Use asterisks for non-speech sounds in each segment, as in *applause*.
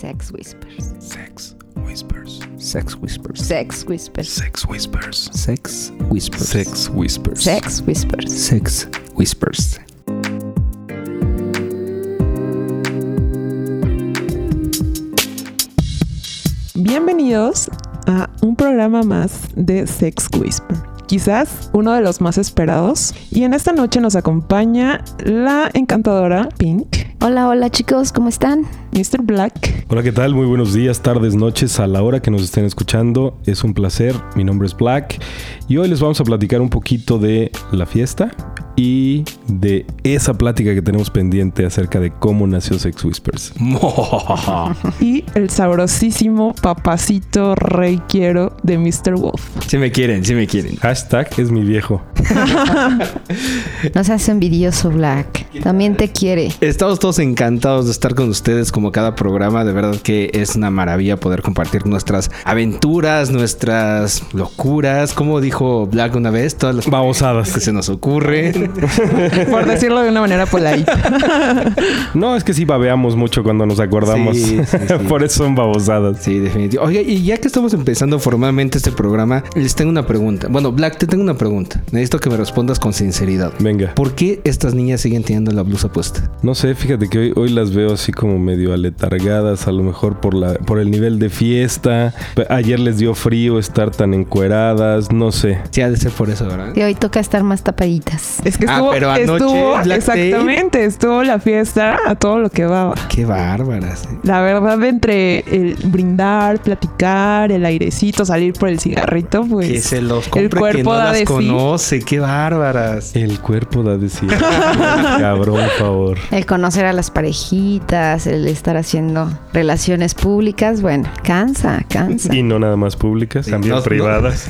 Sex Whispers. Sex Whispers. Sex Whispers. Sex Whispers. Sex Whispers. Sex Whispers. Sex Whispers. Sex Whispers. Sex Whispers. Bienvenidos a un programa más de Sex Whisper. Quizás uno de los más esperados. Y en esta noche nos acompaña la encantadora Pink, Hola, hola chicos, ¿cómo están? Mr. Black, Hola, ¿qué tal? Muy buenos días, tardes, noches, a la hora que nos estén escuchando. Es un placer. Mi nombre es Black y hoy les vamos a platicar un poquito de la fiesta y de esa plática que tenemos pendiente acerca de cómo nació Sex Whispers. *laughs* y el sabrosísimo papacito rey quiero de Mr. Wolf. Si me quieren, si me quieren. Hashtag es mi viejo. *laughs* No seas envidioso, Black. También te quiere. Estamos todos encantados de estar con ustedes como cada programa. De verdad que es una maravilla poder compartir nuestras aventuras, nuestras locuras. Como dijo Black una vez, todas las Babosadas. que se nos ocurren. *laughs* Por decirlo de una manera polite. No, es que sí babeamos mucho cuando nos acordamos. Sí, sí, *laughs* sí. Por eso son babosadas. Sí, definitivo. Oiga, y ya que estamos empezando formalmente este programa, les tengo una pregunta. Bueno, Black, te tengo una pregunta. Necesito que me respondas con sinceridad. Venga. ¿Por qué estas niñas siguen teniendo la blusa puesta? No sé, fíjate que hoy, hoy las veo así como medio aletargadas, a lo mejor por la por el nivel de fiesta. Ayer les dio frío estar tan encueradas, no sé. Sí, ha de ser por eso, ¿verdad? Y hoy toca estar más tapaditas. Es que Ah, estuvo, pero anoche, estuvo Black exactamente, estuvo la fiesta a todo lo que daba. Qué bárbaras. ¿eh? La verdad, entre el brindar, platicar, el airecito, salir por el cigarrito, pues. que se los el compre quien cuerpo no da las de sí. conoce. Qué bárbaras. El cuerpo da de sí. *laughs* Cabrón, por favor. El conocer a las parejitas, el estar haciendo relaciones públicas, bueno, cansa, cansa. Y no nada más públicas, Sí, también no- privadas.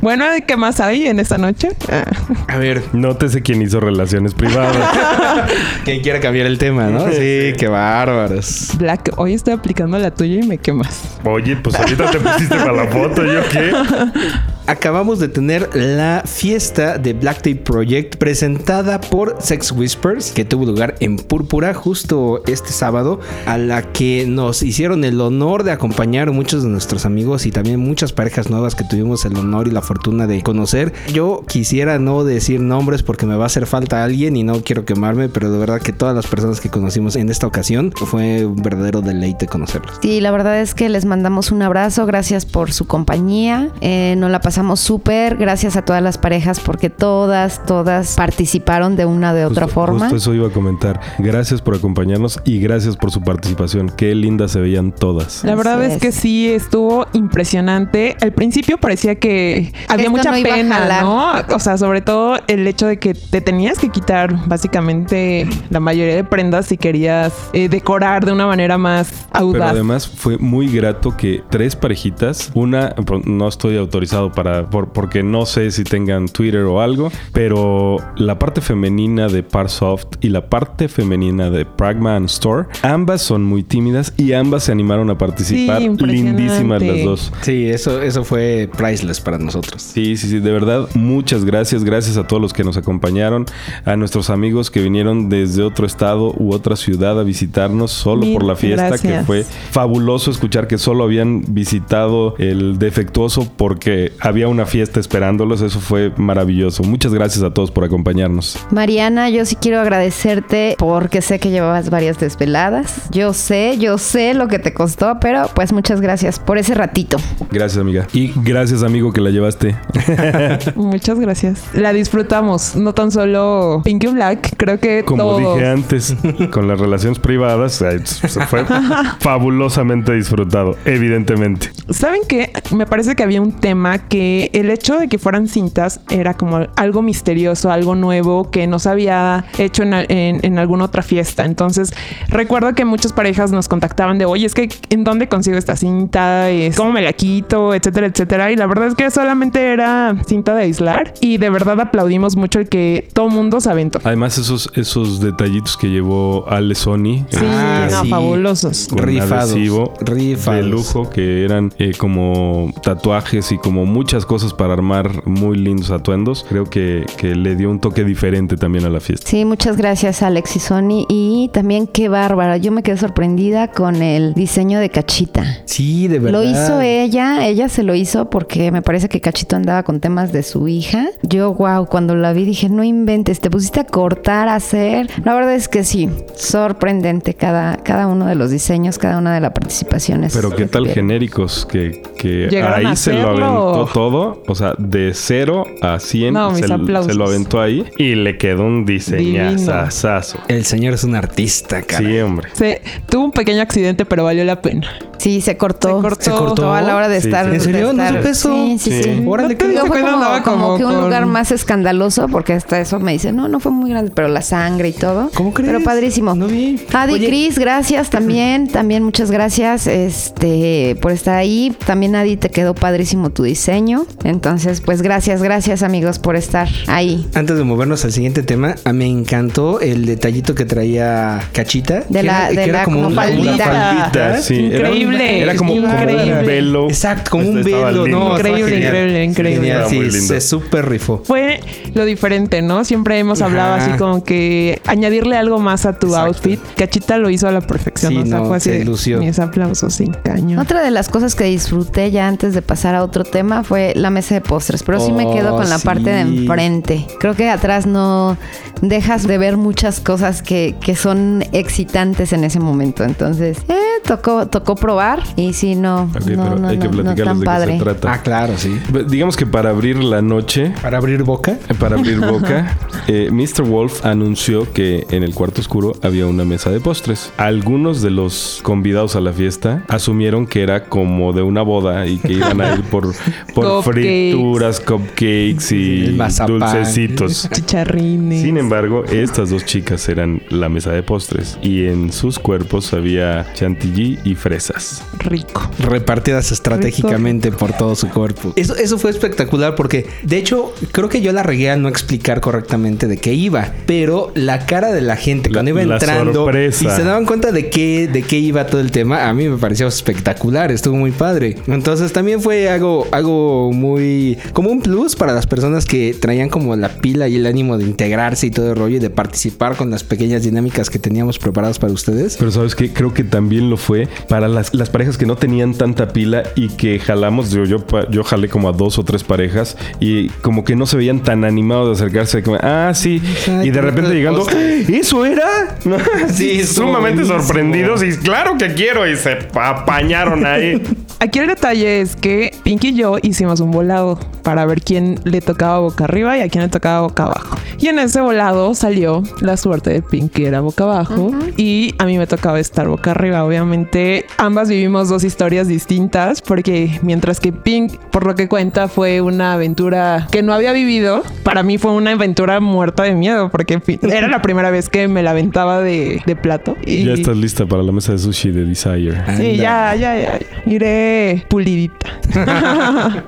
Bueno, ¿qué más hay en esta noche? Ah, A ver, Nótese quién hizo relaciones privadas. *laughs* quien quiera cambiar el tema, ¿no? Sí, qué bárbaras. Black, hoy estoy aplicando la tuya y me quemas. Oye, pues ahorita te pusiste para la foto, ¿yo qué? *laughs* Acabamos de tener la fiesta de Black Tape Project presentada por Sex Whispers, que tuvo lugar en Púrpura justo este sábado, a la que nos hicieron el honor de acompañar muchos de nuestros amigos y también muchas parejas nuevas que tuvimos el honor y la fortuna de conocer. Yo quisiera no decir nombres porque me va a hacer falta alguien y no quiero quemarme, pero de verdad que todas las personas que conocimos en esta ocasión fue un verdadero deleite conocerlos. Sí, la verdad es que les mandamos un abrazo, gracias por su compañía, eh, nos la pasamos súper, gracias a todas las parejas porque todas, todas participaron de una de otra Justo- forma. Justo eso iba a comentar. Gracias por acompañarnos y gracias por su participación. Qué lindas se veían todas. La verdad es es. que sí estuvo impresionante. Al principio parecía que había Esto mucha no pena. ¿no? O sea, sobre todo el hecho de que te tenías que quitar básicamente la mayoría de prendas si querías eh, decorar de una manera más Pero audaz. además fue muy grato que tres parejitas, una, no estoy autorizado para, por- porque no sé si tengan Twitter o algo, pero la parte femenina de Parsoft y la parte femenina de Pragma Store, ambas son muy tímidas y ambas se animaron a participar. Sí. Lindísimas las dos. Sí, eso, eso fue priceless para nosotros. Sí, sí, sí, de verdad, muchas gracias. Gracias a todos los que nos acompañaron, a nuestros amigos que vinieron desde otro estado u otra ciudad a visitarnos solo Mil por la fiesta, que gracias. fue fabuloso escuchar que solo habían visitado el defectuoso porque había una fiesta esperándolos. Eso fue maravilloso. Muchas gracias a todos por acompañarnos. Mariana, yo sí quiero agradecerte porque sé que llevabas varias desveladas. Yo sé, yo sé lo que te costó, pero pues muchas gracias por ese ratito. Gracias, amiga. Y gracias, amigo, que la llevaste. *laughs* *laughs* Muchas gracias. La disfrutamos, no tan solo Pinky Black, creo que Como todos. dije antes, con las relaciones privadas, se fue *laughs* fabulosamente disfrutado, evidentemente. ¿Saben qué? Me parece que había un tema que el hecho de que fueran cintas era como algo misterioso, algo nuevo que no se había hecho en, en- en alguna otra fiesta. Entonces, recuerdo que muchas parejas nos contactaban de, oye, es que ¿en dónde consigo esta cinta? Es, ¿Cómo me la quito? Etcétera, etcétera. Y la verdad es que solamente era cinta de aislar y de verdad aplaudimos mucho el que todo mundo se aventó. Además, esos, esos detallitos que llevó Ale Sony. Sí, Ah, no, sí. fabulosos. Rifados, adhesivo rifados. de lujo que eran eh, como tatuajes y como muchas muchas cosas para armar muy lindos atuendos. Creo que, que le dio un toque diferente también a la fiesta. Sí, muchas gracias Alex y Sony. Y también qué bárbara. Yo me quedé sorprendida con el diseño de Cachita. Sí, de verdad. Lo hizo ella, ella se lo hizo porque me parece que Cachito andaba con temas de su hija. Yo, wow, cuando la vi dije, no inventes, te pusiste a cortar, a hacer. La verdad es que sí, sorprendente cada, cada uno de los diseños, cada una de las participaciones. Pero qué tal genéricos que, que ¿Llegaron ahí se lo aventó todo. O sea, de 0 a 100 No, se, se lo aventó ahí y le quedó un diseñazazazo. El señor es un artista, cara. Sí, hombre. Se, tuvo un pequeño accidente, pero valió la pena. Sí, se cortó. Se cortó. ¿Se cortó? a la hora de Sí, estar. sí. ¿En serio? ¿No supe eso? Sí, sí, Sí. sí. Órale, fue cuando como, andaba como como que un con- lugar más escandaloso, porque hasta eso me dice, no, no fue muy grande, pero la sangre y todo. ¿Cómo crees? Pero padrísimo. No vi. Adi Oye. Cris, gracias también, también muchas gracias este por estar ahí. También Adi te quedó padrísimo tu diseño. Entonces, pues gracias, gracias amigos por estar ahí. Antes de movernos al siguiente tema, me encantó el detallito que traía Cachita. De que la- de la como un- faldita. una Faldita, sí. Era un- Increíble, Era, como, como increíble. un velo. Exacto, como un Estaba velo, lindo. ¿no? Increíble, increíble, increíble. Genial, sí, se súper rifó. Fue lo diferente, ¿no? Siempre hemos hablado Ajá. así como que añadirle algo más a tu Exacto. outfit. Cachita lo hizo a la perfección. Sí, o sea, no, fue así. Mis aplausos, sí, cañón. Otra de las cosas que disfruté ya antes de pasar a otro tema fue la mesa de postres, pero sí me Oh, quedo con la sí. parte de enfrente. Creo que atrás no dejas de ver muchas cosas que, que son excitantes en ese momento. Entonces, eh, tocó, tocó probar y sí, no, Ok, no, pero no, hay que no, tan de qué padre. se trata. Ah, claro, sí. Digamos que para abrir la noche, Para abrir boca. eh, para abrir boca, *laughs* eh, Mr. Wolf anunció que en el cuarto oscuro había una mesa de postres. Algunos de los convidados a la fiesta asumieron que era como de una boda y que iban a ir por, por *laughs* Cupcakes. frituras, cupcakes y mazapán. dulcecitos. *laughs* Chicharrines. Sin embargo, estas dos chicas eran la mesa de postres y en sus cuerpos había chantilly y fresas. Rico. repartidas estratégicamente por todo su cuerpo. Eso, eso fue espectacular porque, de hecho, creo que yo la regué al no explicar correctamente de qué iba, pero la cara de la gente La- cuando iba la entrando y se daban cuenta de qué, de qué iba todo el tema, a mí me pareció espectacular, estuvo muy padre. Entonces también fue algo, algo muy, como un plus para las personas que traían como la pila y el ánimo de integrarse y todo el rollo y de participar con las pequeñas dinámicas que teníamos preparadas para ustedes. Pero sabes que creo que también lo fue para las, las parejas que no tenían tanta pila y que jalamos, yo, yo, yo jalé como a dos o tres parejas y como que no se veían tan animados de acercarse, como, ah, sí, Ay, y de repente llegando, postre. ¿eso era? *laughs* Sí, sumamente buenísimo. sorprendidos y claro que quiero y se apañaron ahí. *laughs* Aquí el detalle es que Pink y yo hicimos un volado para ver quién le tocaba boca arriba y a quién le tocaba boca abajo. Y en ese volado salió la suerte de Pink, que era boca abajo, y a mí me tocaba estar boca arriba. Obviamente, ambas vivimos dos historias distintas, porque mientras que Pink, por lo que cuenta, fue una aventura que no había vivido, para mí fue una aventura muerta de miedo, porque *laughs* era la primera vez que me la aventaba de, de plato. Y Ya estás lista para la mesa de sushi de Desire. Sí, ya, ya, ya. Iré pulidita. *laughs*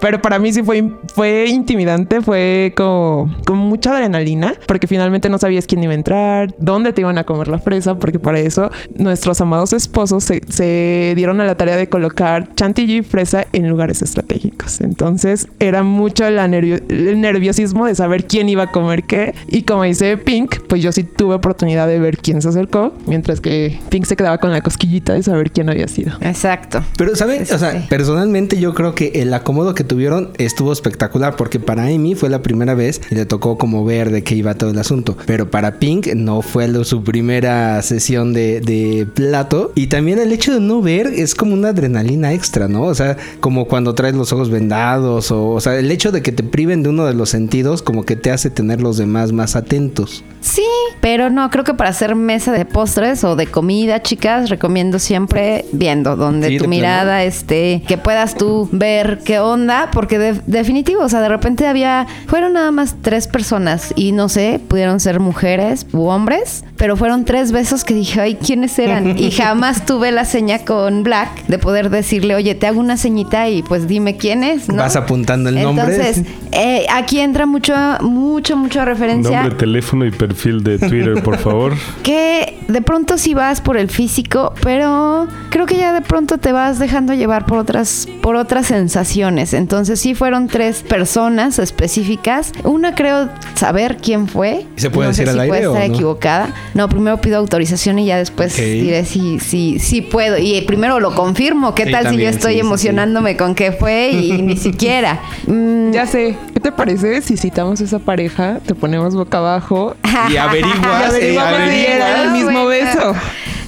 Pero para mí sí fue, fue intimidante, fue como, como mucha adrenalina, porque finalmente no sabías quién iba a entrar, dónde te iban a comer la fresa, porque para eso nuestros amados esposos se, se dieron a la tarea de colocar chantilly y fresa en lugares estratégicos. Entonces era mucho la nervio- el nerviosismo de saber quién iba a comer qué. Y como dice Pink, pues yo sí tuve oportunidad de ver quién se acercó, mientras que Pink se quedaba con la cosquillita de saber quién había sido. Exacto. Pero, ¿saben? O sea, personalmente yo creo que el acomodo que tuvieron estuvo espectacular porque para Amy fue la primera vez y le tocó como ver de qué iba todo el asunto. Pero para Pink no fue lo- su primera sesión de, de plato. Y también el hecho de no ver es como una adrenalina extra, ¿no? O sea, como cuando traes los ojos vendados o, o sea, el hecho de que te priven de uno de los sentidos como que te hace tener los demás más atentos. Sí, pero no, creo que para hacer mesa de postres o de comida, chicas, recomiendo siempre viendo, donde Sí, tu mirada esté, que puedas tú ver qué onda, porque de- definitivo, o sea, de repente había, fueron nada más tres personas y no sé, pudieron ser mujeres u hombres, pero fueron tres besos que dije, ay, ¿quiénes eran? Y *laughs* más tuve la seña con Black de poder decirle, oye, te hago una señita y pues dime quién es, ¿no? Vas apuntando el nombre. Entonces, eh, aquí entra mucho, mucho, mucho referencia. Nombre, teléfono y perfil de Twitter, por favor. *laughs* Que de pronto sí vas por el físico, pero creo que ya de pronto te vas dejando llevar por otras, por otras sensaciones. Entonces sí fueron tres personas específicas. Una creo saber quién fue. ¿Y se puede no decir sé al si aire puede o estar no? equivocada. No, primero pido autorización y ya después diré si, si, si puedo. Y primero lo confirmo. ¿Qué Sí, tal si yo estoy sí, sí, sí. emocionándome con qué fue y ni *laughs* siquiera? Mm, Ya sé. ¿Qué te parece si citamos a esa pareja, te ponemos boca abajo Y averiguas, *laughs* y eh, averiguamos si averiguas. era el mismo beso?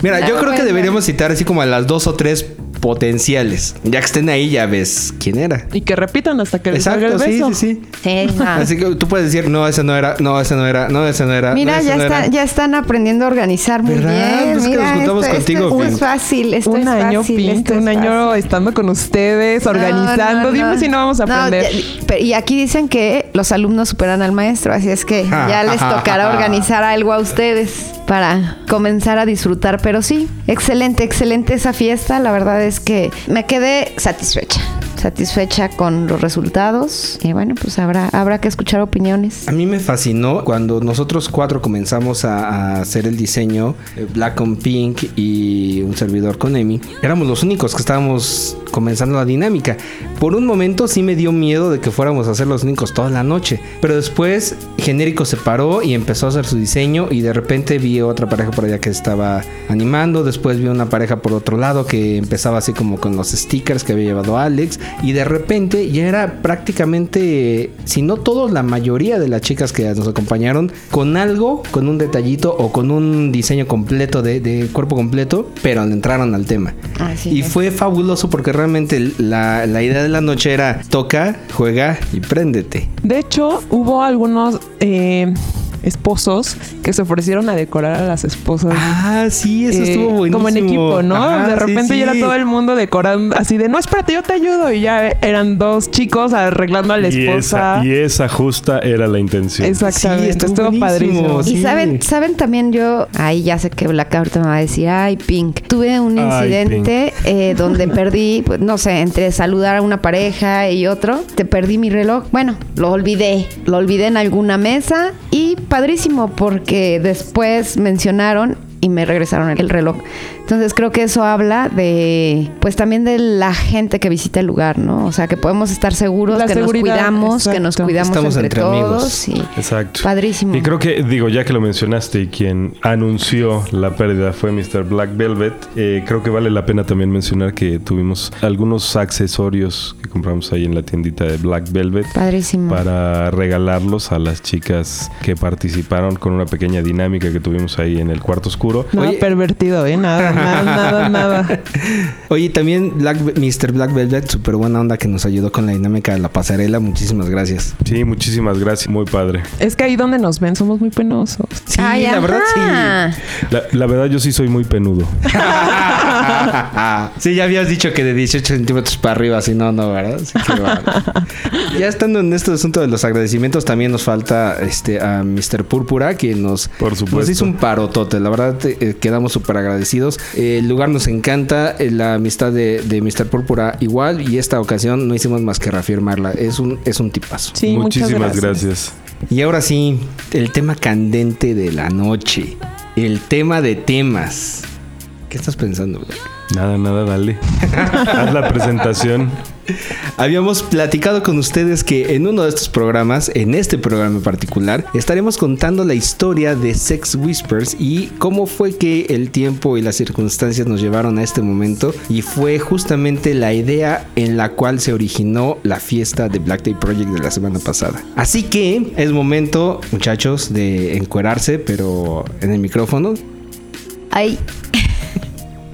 Mira, yo Está creo que deberíamos citar así como a las dos o tres potenciales. Ya que estén ahí, ya ves quién era. Y que repitan hasta que les salga Exacto, el sí, beso. sí, sí. sí, *laughs* no. Así que tú puedes decir, no, ese no era, no, ese no era, no, ese no era. Mira, no, ya, no está, era. ya están aprendiendo a organizar muy ¿Verdad? bien. Pues que nos juntamos esto, contigo, esto, es fácil. Esto un es año, fácil, Pink, esto un es año fácil. estando con ustedes, organizando. no, Dime no. si no vamos a No, aprender. ya- y aquí dicen que los alumnos superan al maestro, así es que ya les tocará organizar algo a ustedes para comenzar a disfrutar. Pero sí, excelente, excelente esa fiesta. La verdad es que me quedé satisfecha. Satisfecha con los resultados. Y bueno, pues habrá, habrá que escuchar opiniones. A mí me fascinó cuando nosotros cuatro comenzamos a, a hacer el diseño, eh, Black on Pink y un servidor con Emi. Éramos los únicos que estábamos comenzando la dinámica. Por un momento sí me dio miedo de que fuéramos a ser los únicos toda la noche. Pero después Genérico se paró y empezó a hacer su diseño y de repente vi otra pareja por allá que estaba animando. Después vi una pareja por otro lado que empezaba así como con los stickers que había llevado Alex. Y de repente ya era prácticamente, si no todos, la mayoría de las chicas que nos acompañaron con algo, con un detallito o con un diseño completo de, de cuerpo completo, pero le entraron al tema. Así y es. fue fabuloso porque realmente la, la idea de la noche era toca, juega y préndete. De hecho, hubo algunos eh, esposos que se ofrecieron a decorar a las esposas. Ah, sí, eso eh, estuvo buenísimo. Como en equipo, ¿no? Ajá, de sí, repente ya era todo el mundo decorando así de, no, espérate, yo te ayudo. Y ya eran dos chicos arreglando a la Y esposa. esa, y esa justa era la intención. Exactamente. Sí, estuvo estuvo padrísimo. Y saben, saben también yo, ahí ya sé que Black ahorita me va a decir, ay, Pink, tuve un Ay, incidente eh, donde *laughs* perdí, pues no sé, entre saludar a una pareja y otro, te perdí mi reloj. Bueno, lo olvidé, lo olvidé en alguna mesa y padrísimo porque después mencionaron y me regresaron el reloj. Entonces creo que eso habla de, pues también de la gente que visita el lugar, ¿no? O sea, que podemos estar seguros, La que nos cuidamos, que nos exacto. cuidamos Estamos entre, entre amigos. todos. Y Exacto. Padrísimo. Y creo que, digo, ya que lo mencionaste y quien anunció la pérdida fue Mr. Black Velvet, eh, creo que vale la pena también mencionar que tuvimos algunos accesorios que compramos ahí en la tiendita de Black Velvet Padrísimo. para regalarlos a las chicas que participaron con una pequeña dinámica que tuvimos ahí en el cuarto oscuro. Nada Oye. pervertido, ¿eh? Nada, nada, nada, *laughs* nada. Oye, también Black, Mr. Black Velvet, súper buena onda que nos ayudó con la dinámica de la pasarela. Muchísimas gracias. Sí, muchísimas gracias, muy padre. Es que ahí donde nos ven somos muy penosos. Sí, Ay, la verdad sí. La, la verdad yo sí soy muy penudo. *laughs* sí, ya habías dicho que de 18 centímetros para arriba, si no, no, ¿verdad? Sí, bárbaro. *laughs* ya estando en este asunto de los agradecimientos, también nos falta este a Mr. Púrpura, que nos, Por supuesto. nos hizo un parotote. La verdad, eh, quedamos súper agradecidos. Eh, el lugar nos encanta, eh, la amistad de, de Mr. Púrpura igual, y esta ocasión no hicimos más que reafirmarla. Es un, es un tipazo. Sí, Muchísimas gracias. gracias. Y ahora sí, el tema candente de la noche. El tema de temas. ¿Qué estás pensando? güey? Nada, nada, dale. Haz la presentación. Habíamos platicado con ustedes que en uno de estos programas, en este programa en particular, estaremos contando la historia de Sex Whispers y cómo fue que el tiempo y las circunstancias nos llevaron a este momento y fue justamente la idea en la cual se originó la fiesta de Black Day Project de la semana pasada. Así que es momento, muchachos, de encuerarse, pero en el micrófono. Ay,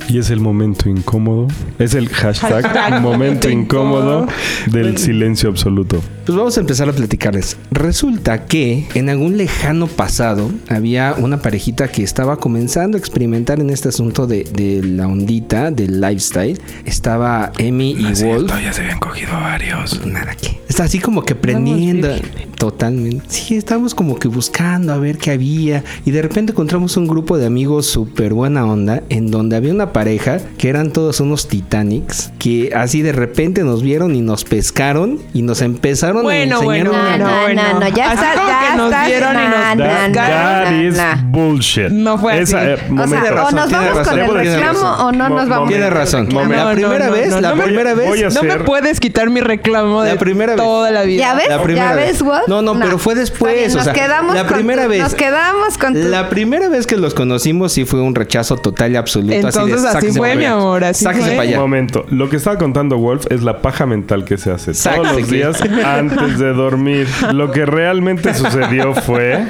Y es el momento incómodo. Es el hashtag, Hashtag momento incómodo del silencio absoluto. Pues vamos a empezar a platicarles. Resulta que en algún lejano pasado había una parejita que estaba comenzando a experimentar en este asunto de, de la ondita, del lifestyle. Estaba Emi y Wolf. ya se habían cogido varios. Nada que. Está así como que prendiendo. Totalmente. Sí, estábamos como que buscando a ver qué había. Y de repente encontramos un grupo de amigos súper buena onda. En donde había una pareja que eran todos unos Titanics que así de repente nos vieron y nos pescaron y nos empezaron Bueno, a enseñar bueno, una- No, no, bueno. no, no, ya Así está, ya que nos está, dieron y no, nos no, That, no, that no, is no. bullshit. No fue así. Esa, eh, O sea, o razón, nos tiene vamos razón, con el reclamo razón. o no Mo- nos vamos. Tiene con el razón. reclamo. la No, no, primera no, vez, no, la no me- primera voy vez, No me puedes quitar mi reclamo de La primera toda la vida. ¿Ya ves? La primera ¿Ya ves, Wolf? No, no, pero fue después, o nos sea, la primera vez. Nos quedamos con. La primera vez que los conocimos sí fue un rechazo total y absoluto. Entonces así, de, así "Sáquese fue, mi amor, así Sáquese fue. para allá. Momento. Lo que estaba contando Wolf es la paja mental que se hace todos los días antes de dormir. Lo que realmente sucedió fue.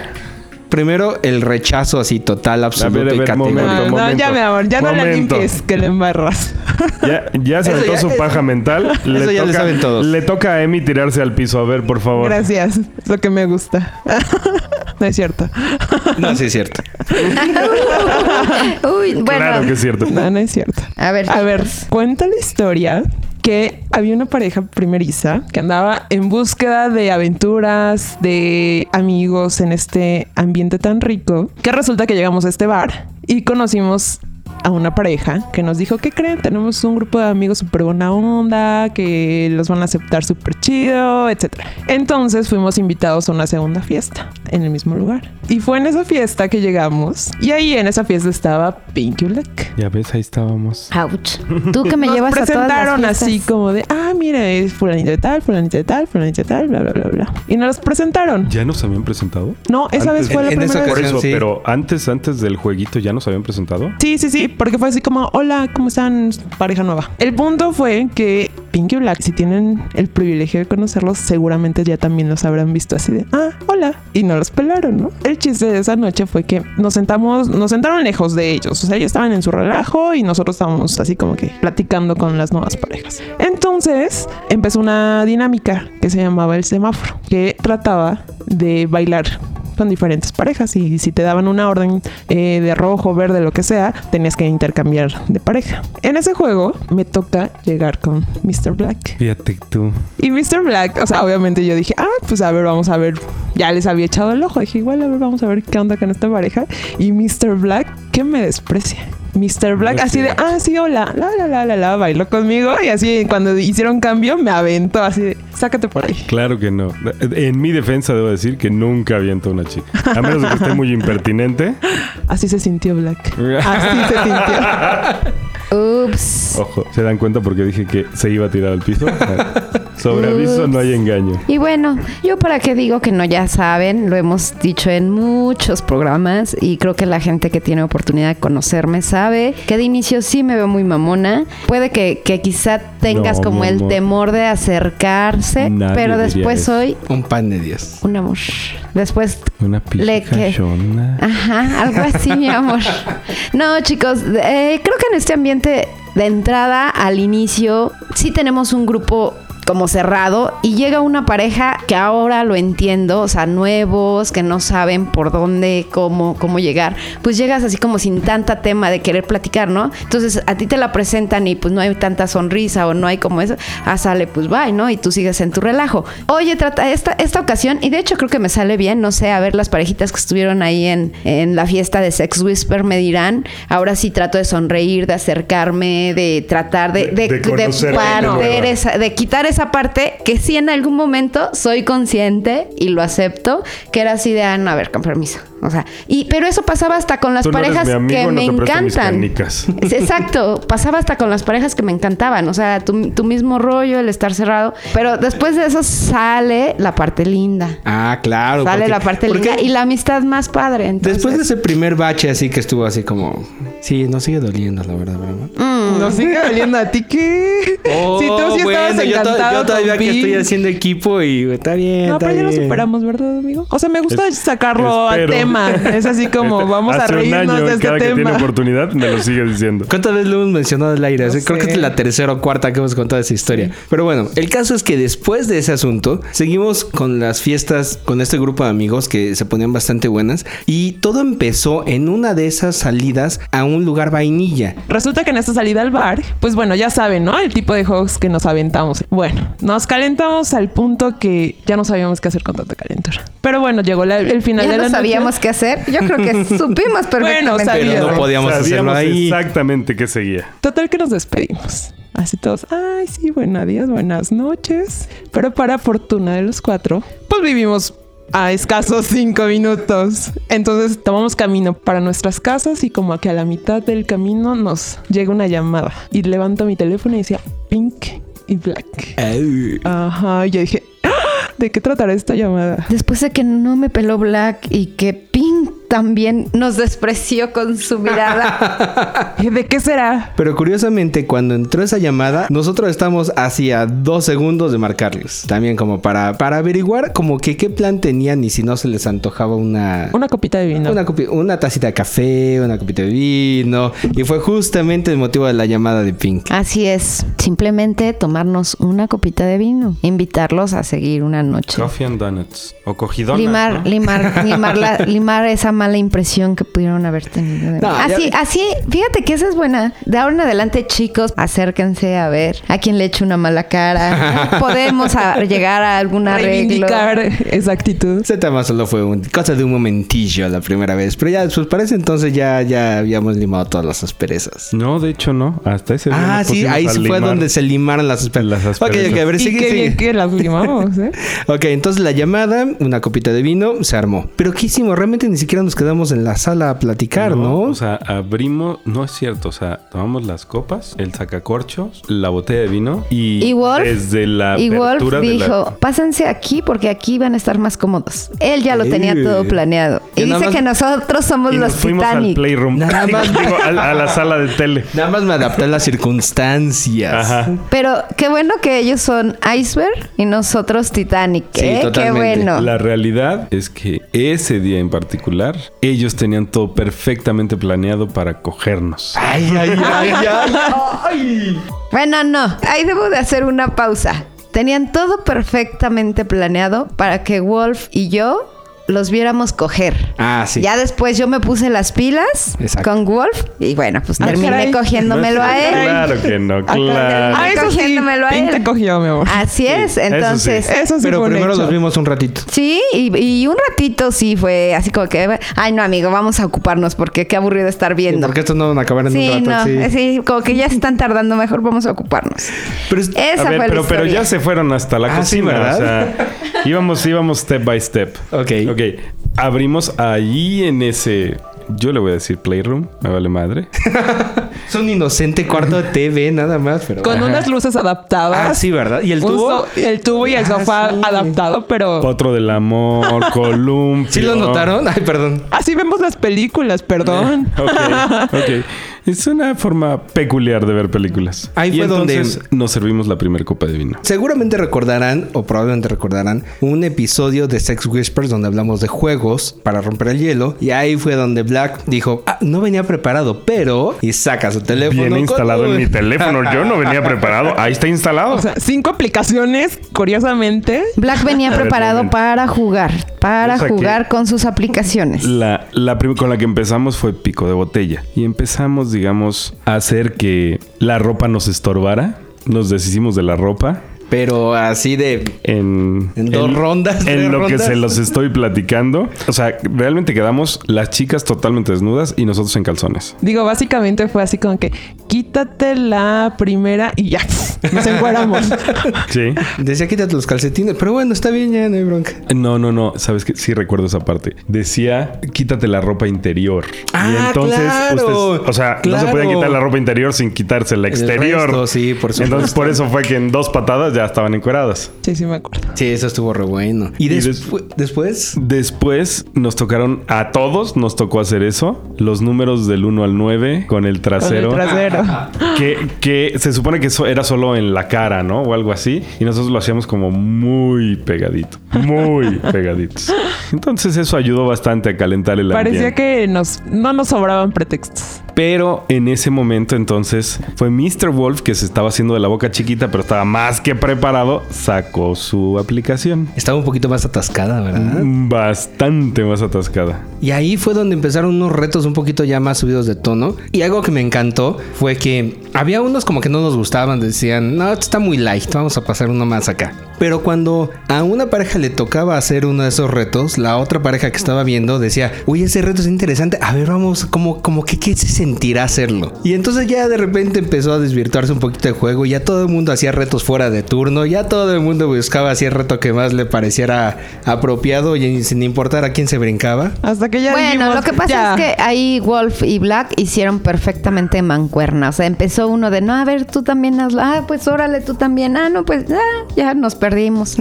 Primero el rechazo así total, absoluto A ver, a y ver, categórico. momento, No, momento. ya, mi amor, ya no la Momento. limpies, que le embarras. Ya, ya se aventó su paja mental. *laughs* Eso ya le saben todos. le toca a Emi tirarse al piso. A ver, por favor. Gracias, es lo que me gusta. *laughs* no es cierto. No, sí es cierto. *laughs* Uy, bueno. Claro que es cierto. No, no es cierto. A ver, A ver, cuenta la historia que había una pareja primeriza que andaba en búsqueda de aventuras, de amigos en este ambiente tan rico, que resulta que llegamos a este bar y conocimos a una pareja que nos dijo, ¿qué creen? Tenemos un grupo de amigos súper buena onda, que los van a aceptar súper chido, etc. Entonces fuimos invitados a una segunda fiesta en el mismo lugar. Y fue en esa fiesta que llegamos y ahí en esa fiesta estaba Pinky Black. Ya ves, ahí estábamos. Ouch. Tú que me Nos llevas a todas las presentaron así como de, ah, mira, es fulanito de tal, fulanito de tal, fulanito de tal, bla, bla, bla, bla. Y nos los presentaron. ¿Ya nos habían presentado? No, esa Antes- vez fue la en- primera Por vez. ocasión. eso, sí. pero antes, antes del jueguito ya nos habían presentado. Sí, sí, sí, porque fue así como, hola, ¿cómo están? Pareja nueva. El punto fue que Pinky Black, si tienen el privilegio de conocerlos, seguramente ya también los habrán visto así de, ah, hola. Y no los pelaron, ¿no? El chiste de esa noche fue que nos sentamos, nos sentaron lejos de ellos. O sea, ellos estaban en su relajo y nosotros estábamos así como que platicando con las nuevas parejas. Entonces empezó una dinámica que se llamaba el semáforo, que trataba de bailar con diferentes parejas y si te daban una orden eh, de rojo, verde, lo que sea, tenías que intercambiar de pareja. En ese juego me toca llegar con Mr. Black. Fíjate tú. Y Mr. Black, o sea, obviamente yo dije, ah, pues a ver, vamos a ver. Ya les había echado el ojo. Dije, igual, a ver, vamos a ver qué onda con esta pareja. Y Mr. Black, que me desprecia. Mr. Black, así de, ah, sí, hola, la, la, la, la, la, bailó conmigo. Y así, cuando hicieron cambio, me aventó así de, sácate por ahí. Claro que no. En mi defensa debo decir que nunca aviento a una chica. A menos de que esté muy impertinente. Así se sintió Black. Así se sintió. Ups. Ojo, ¿se dan cuenta porque dije que se iba a tirar al piso? Sobre aviso no hay engaño. Y bueno, yo para qué digo que no ya saben, lo hemos dicho en muchos programas y creo que la gente que tiene oportunidad de conocerme sabe que de inicio sí me veo muy mamona. Puede que, que quizá tengas No, como el amor. temor de acercarse, Nadie pero después soy Un pan de Dios. un amor. Después Una Le que- Ajá, algo así, mi amor. *laughs* No, chicos, eh, creo que en este ambiente de entrada al inicio sí tenemos un grupo como cerrado y llega una pareja que ahora lo entiendo, o sea, nuevos, que no saben por dónde, cómo, cómo llegar, pues llegas así como sin tanta tema de querer platicar, ¿no? Entonces a ti te la presentan y pues no hay tanta sonrisa o no hay como eso, ah, sale, pues bye, ¿no? Y tú sigues en tu relajo. Oye, trata esta, esta ocasión, y de hecho creo que me sale bien, no sé, a ver las parejitas que estuvieron ahí en, en la fiesta de Sex Whisper me dirán, ahora sí trato de sonreír, de acercarme, de tratar de, De- de de quitar esa parte que sí en algún momento soy consciente y lo acepto, que era así de, ah, no, a ver, con permiso. O sea, y, pero eso pasaba hasta con las Tú no eres parejas mi amigo, que no me te presto mis encantan. *laughs* Exacto, pasaba hasta con las parejas que me encantaban, o sea, tu, tu mismo rollo, el estar cerrado, pero después de eso sale la parte linda. Ah, claro. Sale porque- la parte porque linda y la amistad más padre. Entonces, Después de ese primer bache así que estuvo así como... Sí, nos sigue doliendo, la verdad, ¿verdad? Mm. Nos sigue doliendo a ti que. Oh, si tú sí estabas bueno, yo, to- encantado. Yo todavía que estoy haciendo equipo y está bien. No, está pero ya lo superamos, ¿verdad, amigo? O sea, me gusta Es- sacarlo al espero. tema. Es así como Este, vamos a un reírnos año, de este cada que tiene tema. oportunidad me lo sigue diciendo. ¿Cuántas veces lo hemos mencionado al aire? No Creo que sé. es la tercera o cuarta que hemos contado esa historia. Pero bueno, el caso es que después de ese asunto, seguimos con las fiestas con este grupo de amigos que se ponían bastante buenas. Y todo empezó en una de esas salidas a un lugar vainilla. Resulta que en esta salida al bar, pues bueno, ya saben, ¿no? El tipo de juegos que nos aventamos. Bueno, nos calentamos al punto que ya no sabíamos qué hacer con tanta calentura. Pero bueno, llegó la- el final Ya de no la noche. sabíamos qué hacer. Yo creo que *laughs* supimos perfectamente. Pero no podíamos hacerlo Sabíamos ahí. exactamente qué seguía. Total que nos despedimos. Así todos, ay, sí, buenos días, buenas noches. Pero para fortuna de los cuatro, pues vivimos a escasos cinco minutos. Entonces tomamos camino para nuestras casas y como que a la mitad del camino nos llega una llamada. Y levanto mi teléfono y decía Pink y Black. Ay. Ajá, y yo dije, "Ah, ¿de qué tratará esta llamada? Después de que no me peló Black y que también nos despreció con su mirada. *laughs* ¿De qué será? Pero curiosamente, cuando entró esa llamada, nosotros estamos hacia dos segundos de marcarles. También como para, para averiguar como que qué plan tenían y si no se les antojaba una... Una copita de vino. Una, copi- una tacita de café, una copita de vino. Y fue justamente el motivo de la llamada de Pink. Así es. Simplemente tomarnos una copita de vino. Invitarlos a seguir una noche. Coffee and Donuts. O cogidona. Limar, limar, limar, la- *laughs* limar esa mala impresión que pudieron haber tenido. de- No, así, ya- así, fíjate que esa es buena. De ahora en adelante, chicos, acérquense a ver a quién le echa una mala cara. *laughs* Podemos a- llegar a algún arreglo. Reivindicar esa actitud. Ese tema solo fue un, cosa de un momentillo la primera vez. Pero ya después, para ese entonces ya, ya habíamos limado todas las asperezas. No, de hecho no. Hasta ese día Ah, sí, ahí sí fue donde se limaron las asperezas. Las Ok, asperezas. ok, a ver, sigue, qué bien que las limamos, ¿eh? *laughs* Ok, entonces la llamada, una copita de vino, se armó. Pero ¿qué hicimos? Realmente ni siquiera nos quedamos en la sala a platicar, ¿no? O sea, abrimos, no es cierto, o sea, tomamos las copas, el sacacorchos, la botella de vino y, Y Wolf- desde la Y Wolf de la- dijo, pásense aquí porque aquí van a estar más cómodos. Él ya lo Eh. tenía todo planeado. Y dice más- que nosotros somos y los nos fuimos al Titanic. playroom. Nada *laughs* más. Digo, a, a la sala de tele. Nada más me adapté a las circunstancias. Ajá. Pero qué bueno que ellos son Iceberg y nosotros Titanic. Sí, ¿eh? Qué bueno. La realidad es que ese día en particular, ellos tenían todo perfectamente planeado para cogernos. Ay, ay, ay, ay. ay. Bueno, no. Ahí debo de hacer una pausa. Tenían todo perfectamente planeado para que Wolf y yo los viéramos coger. Ah, sí. Ya después yo me puse las pilas Exacto. con Wolf y bueno, pues Ah, terminé caray. cogiéndomelo a él. Claro que no, caray. claro. Ah, eso sí, cogiéndomelo a él. te cogió, mi amor. Así es, Sí, eso entonces... sí. Eso sí Pero primero hecho. los vimos un ratito. Sí, y, y un ratito sí fue así como que, ay no amigo, vamos a ocuparnos porque qué aburrido estar viendo. Porque estos no van a acabar en Sí, un no, rato. sí. sí. como que ya se están tardando, mejor vamos a ocuparnos. Pero es- Esa A ver, fue pero, la pero ya se fueron hasta la Ah, sí, cocina. ¿verdad? O sea, íbamos, íbamos step by step. Ok. Ok. Abrimos allí en ese. Yo le voy a decir Playroom, me vale madre. *laughs* Es un inocente cuarto de TV nada más, pero... Con Ajá. unas luces adaptadas. Ah, sí, ¿verdad? ¿Y el tubo? so- el tubo y el Ah, sofá sí. adaptado, pero... Otro del amor, *laughs* columpio. ¿Sí lo notaron? Ay, perdón. Así vemos las películas, perdón. Ok, ok. *laughs* Es una forma peculiar de ver películas. Ahí y fue donde- nos servimos la primera copa de vino. Seguramente recordarán, o probablemente recordarán, un episodio de Sex Whispers donde hablamos de juegos para romper el hielo. Y ahí fue donde Black dijo, ah, no venía preparado, pero... Y saca su teléfono. Viene con- instalado en mi teléfono. Yo no venía preparado. Ahí está instalado. O sea, cinco aplicaciones, curiosamente. Black venía *laughs* ver, preparado para jugar, para jugar con sus aplicaciones. La, la con la que empezamos fue pico de botella. Y empezamos, digamos, hacer que la ropa nos estorbara. Nos deshicimos de la ropa. Pero así de... En, En dos rondas, En lo que se los estoy platicando. O sea, realmente quedamos las chicas totalmente desnudas y nosotros en calzones. Digo, básicamente fue así como que quítate la primera y ya. Nos encueramos. *laughs* Sí. Decía quítate los calcetines. Pero bueno, está bien, ya no hay bronca. No, no, no. Sabes que sí recuerdo esa parte. Decía, quítate la ropa interior. Ah, y entonces, claro. ustedes- o sea, no se podía quitar la ropa interior sin quitarse la El exterior. resto, sí, por supuesto. Entonces, por eso fue que en dos patadas ya estaban encueradas. Sí, sí me acuerdo. Sí, eso estuvo re bueno. Y, Y despu- después... Después nos tocaron, a todos nos tocó hacer eso. Los números del 1 al 9 con el Con trasero. el trasero. *laughs* Que, que se supone que eso era solo en la cara, ¿no? O algo así. Y nosotros lo hacíamos como muy pegadito. Muy *laughs* pegaditos. Entonces eso ayudó bastante a calentar el Parecía ambiente. que nos, no nos sobraban pretextos. Pero en ese momento entonces fue Mr. Wolf que se estaba haciendo de la boca chiquita, pero estaba más que preparado, sacó su aplicación. Estaba un poquito más atascada, ¿verdad? Mm, Bastante más atascada. Y ahí fue donde empezaron unos retos un poquito ya más subidos de tono. Y algo que me encantó fue que había unos como que no nos gustaban, decían, no, esto está muy light, vamos a pasar uno más acá. Pero cuando a una pareja le tocaba hacer uno de esos retos, la otra pareja que estaba viendo decía, uy, ese reto es interesante, a ver, vamos, como, como que qué se sentirá hacerlo. Y entonces ya de repente empezó a desvirtuarse un poquito el juego, ya todo el mundo hacía retos fuera de turno, ya todo el mundo buscaba así el reto que más le pareciera apropiado y sin importar a quién se brincaba. Hasta que ya Bueno, dijimos, lo que pasa ya. es que ahí Wolf y Black hicieron perfectamente mancuerna. O sea, empezó uno de, no, a ver, tú también hazlo. Ah, pues órale, tú también. Ah, no, pues ah, ya nos perdimos.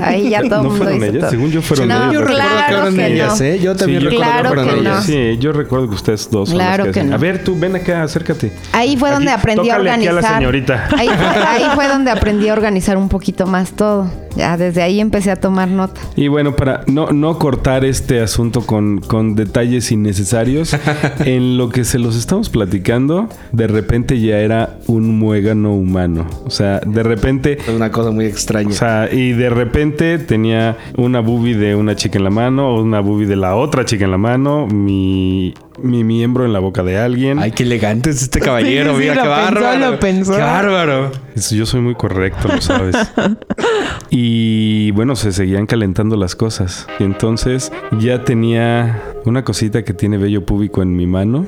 Ahí ya *laughs* todo el ¿No mundo fueron hizo ellas? todo. Según yo fueron No, ellas. yo recuerdo claro que eran que ellas, no. ¿eh? Yo también Sí, yo- recuerdo Claro que fueron que no. ellas. Sí, yo recuerdo que ustedes dos son Claro las que hacen. no. A ver, tú ven acá, acércate. Ahí fue Aquí, donde aprendí a tócale aquí a organizar. la señorita. Ahí, fue, ahí fue donde aprendí a organizar un poquito más todo. Ya desde ahí empecé a tomar nota. Y bueno, para no, no cortar este asunto con, con detalles innecesarios, *laughs* en lo que se los estamos platicando, de repente ya era un muégano humano. O sea, de repente Es una cosa muy extraña. O sea, y de repente tenía una boobie de una chica en la mano, una boobie de la otra chica en la mano, mi, mi miembro en la boca de alguien. Ay, qué elegante es este *laughs* caballero, Sí, sí, sí, mira, lo qué pensó, bárbaro. lo pensó. Qué bárbaro. Yo soy muy correcto, lo sabes. *laughs* y bueno, se seguían calentando las cosas. Y entonces ya tenía una cosita que tiene vello púbico en mi mano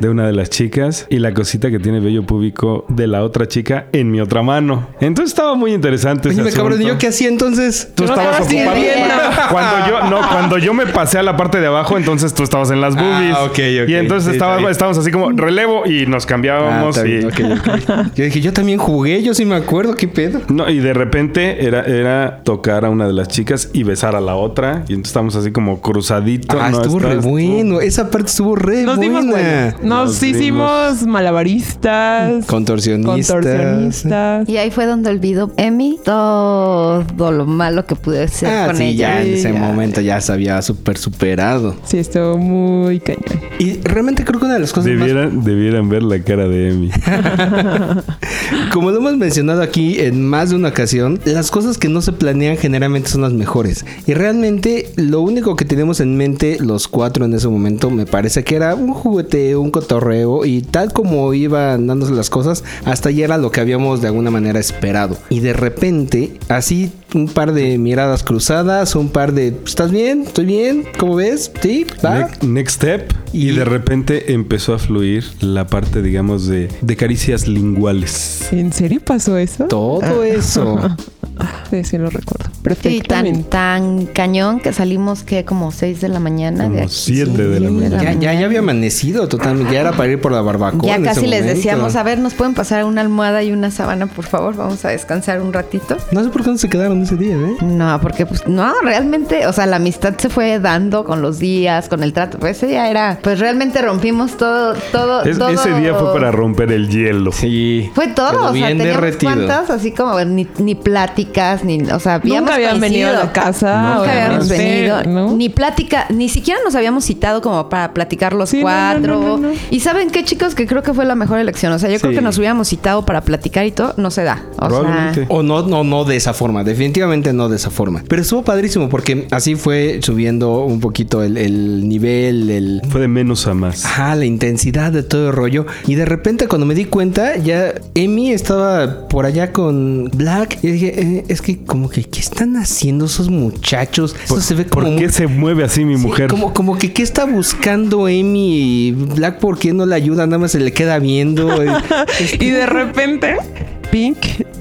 de una de las chicas y la cosita que tiene vello púbico de la otra chica en mi otra mano. Entonces estaba muy interesante. ese Oye, me cabrón, ¿y yo qué hacía entonces? Tú No estabas estabas ocupado. Cuando yo, no, cuando yo me pasé a la parte de abajo, entonces tú estabas en las Ah, boobies. ok, ok. Y entonces Sí, estaba- estábamos así como relevo y nos Ah, cambiábamos. está y, bien, ok, ok. Yo dije, yo también jugué, yo sí me acuerdo, qué pedo. No, y de repente era, era tocar a una de las chicas y besar a la otra. Y entonces estábamos así como cruzaditos. Ah, ¿no? estuvo re bueno. Esa parte estuvo re Nos dimos buena. buena. Nos, Nos hicimos malabaristas. *laughs* Contorsionistas. Contorsionistas. Y ahí fue donde olvidó Emi todo lo malo que pude hacer Ah, con sí, ella. ya en ese Ya. momento ya se había súper superado. Sí, estuvo muy cañón. Y realmente creo que una de las cosas más Debieran, debieran ver la cara de Emi. *laughs* Como lo hemos mencionado aquí en más de una ocasión, las cosas que no se planean generalmente son las mejores. Y realmente lo único que tenemos en mente los cuatro en ese momento me parece que era un jugueteo, un cotorreo y tal como iban dándose las cosas, hasta ahí era lo que habíamos de alguna manera esperado. Y de repente, así un par de miradas cruzadas, un par de ¿estás bien? ¿Estoy bien? ¿Cómo ves? ¿Sí? ¿Va? Ne- next step. Y, Y- de repente empezó a fluir la parte, digamos, de, de caricias linguales. ¿En serio pasó eso? Todo eso. *laughs* Sí, sí lo recuerdo. Sí, tan, Perfectamente. tan cañón que salimos que como 6 de la mañana. Como de aquí. siete de la mañana. Ya, ya, ya había amanecido totalmente. Ya era para ir por la barbacoa. Ya en casi ese les momento. decíamos, a ver, ¿nos pueden pasar una almohada y una sábana, por favor? Vamos a descansar un ratito. No sé por qué no se quedaron ese día, ¿eh? No, porque pues no, realmente, o sea, la amistad se fue dando con los días, con el trato. Pues ese día era, pues realmente rompimos todo, todo, Es- todo. ese día fue para romper el hielo. Sí. Fue todo, o sea, bien teníamos derretido. cuantas, así como ni, ni pláticas, ni, o sea, habíamos Nunca habían venido a la casa. Nunca habíamos venido, ¿no? ni plática, ni siquiera nos habíamos citado como para platicar los Sí, no, no, cuatro. no, no, no. Y saben qué, chicos, que creo que fue la mejor elección. O sea, yo creo que nos hubiéramos citado para platicar y todo, no se da. O Probablemente. sea, O no, no, no de esa forma. Definitivamente no de esa forma. Pero estuvo padrísimo porque así fue subiendo un poquito el, el nivel, el... Fue de menos a más. Ajá, la intensidad de todo el rollo. Y de repente cuando me di cuenta, ya Emi estaba por allá con Black. Y dije, eh, es que como que, ¿qué están haciendo esos muchachos? Eso se ve como... ¿Por qué muy- se mueve así mi Sí, mujer? como, como que qué está buscando Emi y Black, ¿por qué no le ayuda? Nada más se le queda viendo. *laughs* Y de repente, Pink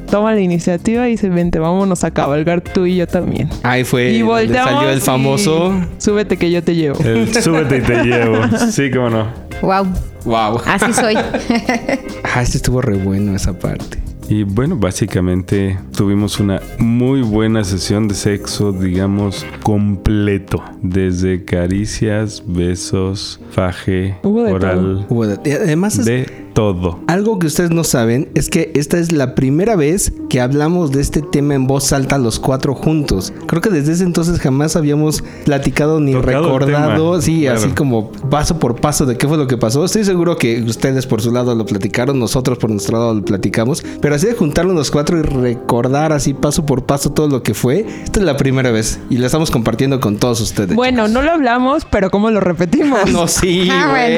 toma la iniciativa y dice, vente, vámonos a cabalgar tú y yo también. Ahí fue y volteamos salió el y famoso. Súbete que yo te llevo. El súbete y te llevo. Sí, cómo no. wow, Wow. así soy. Ah, este estuvo re bueno esa parte. Y bueno, básicamente tuvimos una muy buena sesión de sexo, digamos, completo. Desde caricias, besos, faje, Hubo de oral, Hubo de- además es- de todo. algo que ustedes no saben es que esta es la primera vez que hablamos de este tema en voz alta los cuatro juntos. Creo que desde ese entonces jamás habíamos platicado ni Tocado recordado, sí, Claro. así como paso por paso de qué fue lo que pasó. Estoy seguro que ustedes por su lado lo platicaron, nosotros por nuestro lado lo platicamos, pero así de juntarnos los cuatro y recordar así paso por paso todo lo que fue, esta es la primera vez y la estamos compartiendo con todos ustedes. Bueno, no lo hablamos, pero ¿cómo lo repetimos? *laughs* no, sí, Ah, güey.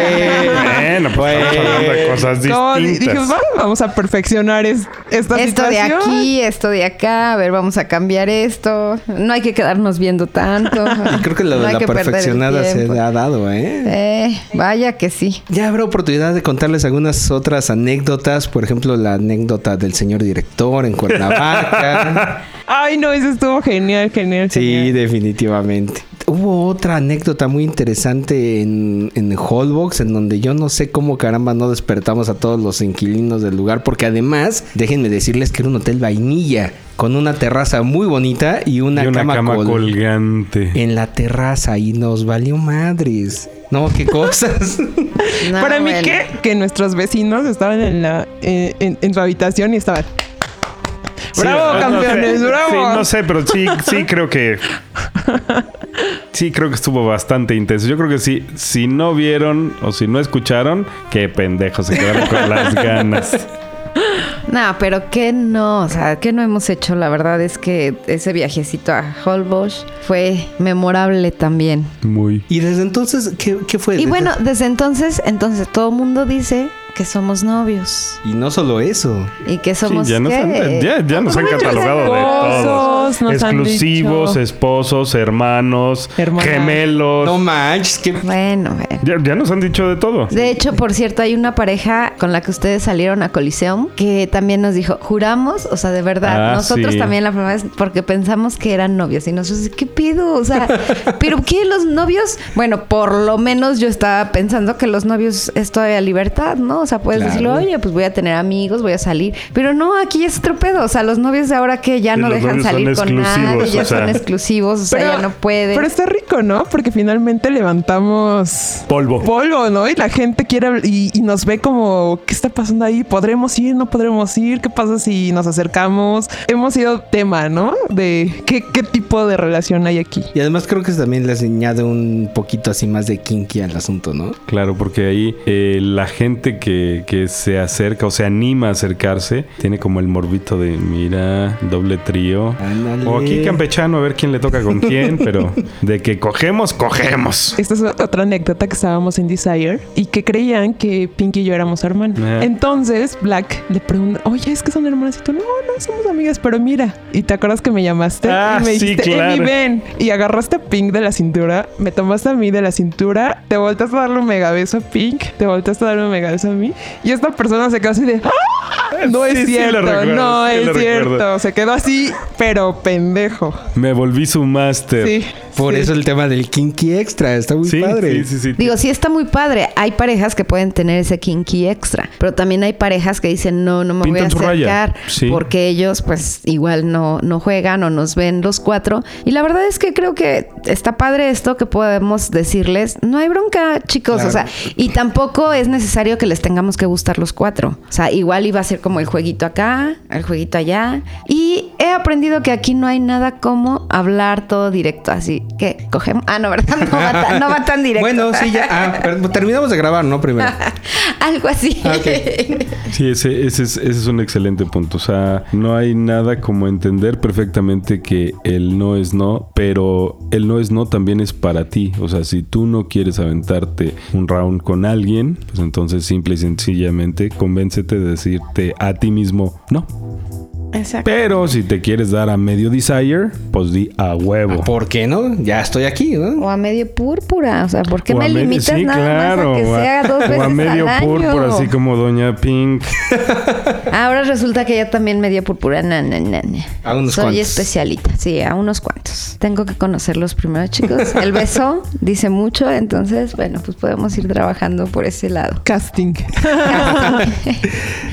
Bueno, pues estamos hablando de cosas ¿Cómo di- distintas. dijimos, "Va, vamos a perfeccionar es- esta Esto de situación"? Aquí, esto de acá, a ver, vamos a cambiar esto. No hay que quedarnos viendo tanto. *laughs* Y creo que lo No de la perfeccionada se ha dado, ¿eh? Eh, vaya que sí. Ya habrá oportunidad de contarles algunas otras anécdotas, por ejemplo, la anécdota del señor director en Cuernavaca. *laughs* Ay, no, eso estuvo genial, genial. sí, genial. definitivamente. Hubo otra anécdota muy interesante en, en Hallbox, en donde yo no sé cómo caramba no despertamos a todos los inquilinos del lugar, porque además, déjenme decirles que era un hotel vainilla, con una terraza muy bonita y una, y una cama, cama, col- colgante. en la terraza y nos valió madres. No, qué cosas. No, *laughs* Para mí bueno. que, que nuestros vecinos estaban en la eh, en, en su habitación y estaban. ¡Bravo, no campeones! sé. ¡Bravo! Sí, no sé, pero sí, sí *laughs* creo que. Sí, creo que estuvo bastante intenso. Yo creo que sí, si no vieron o si no escucharon, qué pendejos se quedaron con las *laughs* ganas. No, pero que no, o sea, que no hemos hecho. La verdad es que ese viajecito a Holbox fue memorable también. Muy. y desde entonces, ¿qué, qué fue? Y Desde- bueno, desde entonces, entonces todo el mundo dice que somos novios Y no solo eso. y que Sí, somos ya, nos han, ya, ya nos han han catalogado de esposos, todos. nos han Exclusivos, dicho- esposos, hermanos, gemelos. No manches, que Bueno, bueno. Ya, ya nos han dicho de todo. De hecho, por cierto, hay una pareja con la que ustedes salieron a Coliseum que también nos dijo, juramos, o sea, de verdad, Ah, nosotros sí. también la primera vez, porque pensamos que eran novios y nosotros, ¿qué pido? O sea, *laughs* ¿pero qué? ¿Los novios? Bueno, por lo menos yo estaba pensando que los novios es todavía libertad, ¿no? O sea, puedes Claro. decirle, oye, pues voy a tener amigos, voy a salir. Pero no, aquí es otro pedo. O sea, los novios de ahora que ya no los dejan salir con nadie, ya o sea. son exclusivos, o sea, ya no pueden. Pero está rico, ¿no? Porque finalmente levantamos Polvo. polvo, ¿no? Y la gente quiere y, y nos ve como, ¿qué está pasando ahí? ¿Podremos ir? ¿No podremos ir? ¿Qué pasa si nos acercamos? Hemos sido tema, ¿no? De qué, qué tipo de relación hay aquí. Y además creo que también les añade un poquito así más de kinky al asunto, ¿no? Claro, porque ahí eh, la gente que, que se acerca o se anima a acercarse tiene como el morbito de, mira, doble trío. Ándale. O aquí campechano, a ver quién le toca con quién, *laughs* pero de que cogemos, cogemos. Esta es otra anécdota que estábamos en Desire y que creían que Pink y yo éramos hermanos. Ah. Entonces Black le pregunta, oye, es que son hermanas y tú, no, no, somos amigas, pero mira. Y te acuerdas que me llamaste Ah, y me sí, dijiste, claro. Emi, ven. Y agarraste a Pink de la cintura, me tomaste a mí de la cintura, te volteaste a darle un mega beso a Pink, te volteaste a darle un mega beso a mí. Y esta persona se quedó así de, ¡Ah! No es sí, cierto, recuerdo, no sí, es cierto. recuerdo. Se quedó así, pero pendejo. Me volví su máster. Sí. Por sí. eso el tema del kinky extra está muy Sí, padre. sí, sí, sí. Digo, sí está muy padre. Hay parejas que pueden tener ese kinky extra, pero también hay parejas que dicen, no, no me Pintan voy a acercar Sí. porque ellos pues igual no, no juegan o nos ven los cuatro. Y la verdad es que creo que está padre esto que podemos decirles, no hay bronca, chicos. Claro. O sea, y tampoco es necesario que les tengamos que gustar los cuatro. O sea, igual iba a ser como el jueguito acá, el jueguito allá. Y he aprendido que aquí no hay nada como hablar todo directo, así que cogemos... Ah, no, ¿verdad? No va tan, no va tan *laughs* directo. Bueno, sí, ya. Ah, pero terminamos de grabar, ¿no? Primero. *laughs* Algo así. Ah, Sí, ese, ese, es, ese es un excelente punto. O sea, no hay nada como entender perfectamente que el no es no, pero el no es no también es para ti. O sea, si tú no quieres aventarte un round con alguien, pues entonces simple y sencillamente convéncete de decirte a ti mismo no. Exacto. Pero si te quieres dar a medio desire, pues di a huevo. ¿Por qué no? Ya estoy aquí, ¿no? O a medio púrpura. O sea, ¿por qué O me limitas sí, nada claro, más a que o a- sea dos veces O a medio al año? púrpura, así como Doña Pink. *laughs* Ahora resulta que ella también medio púrpura. Na, na, na, na. A unos Soy cuantos. especialita. Sí, a unos cuantos. Tengo que conocerlos primero, chicos. *laughs* El beso dice mucho, entonces, bueno, pues podemos ir trabajando por ese lado. Casting. *laughs*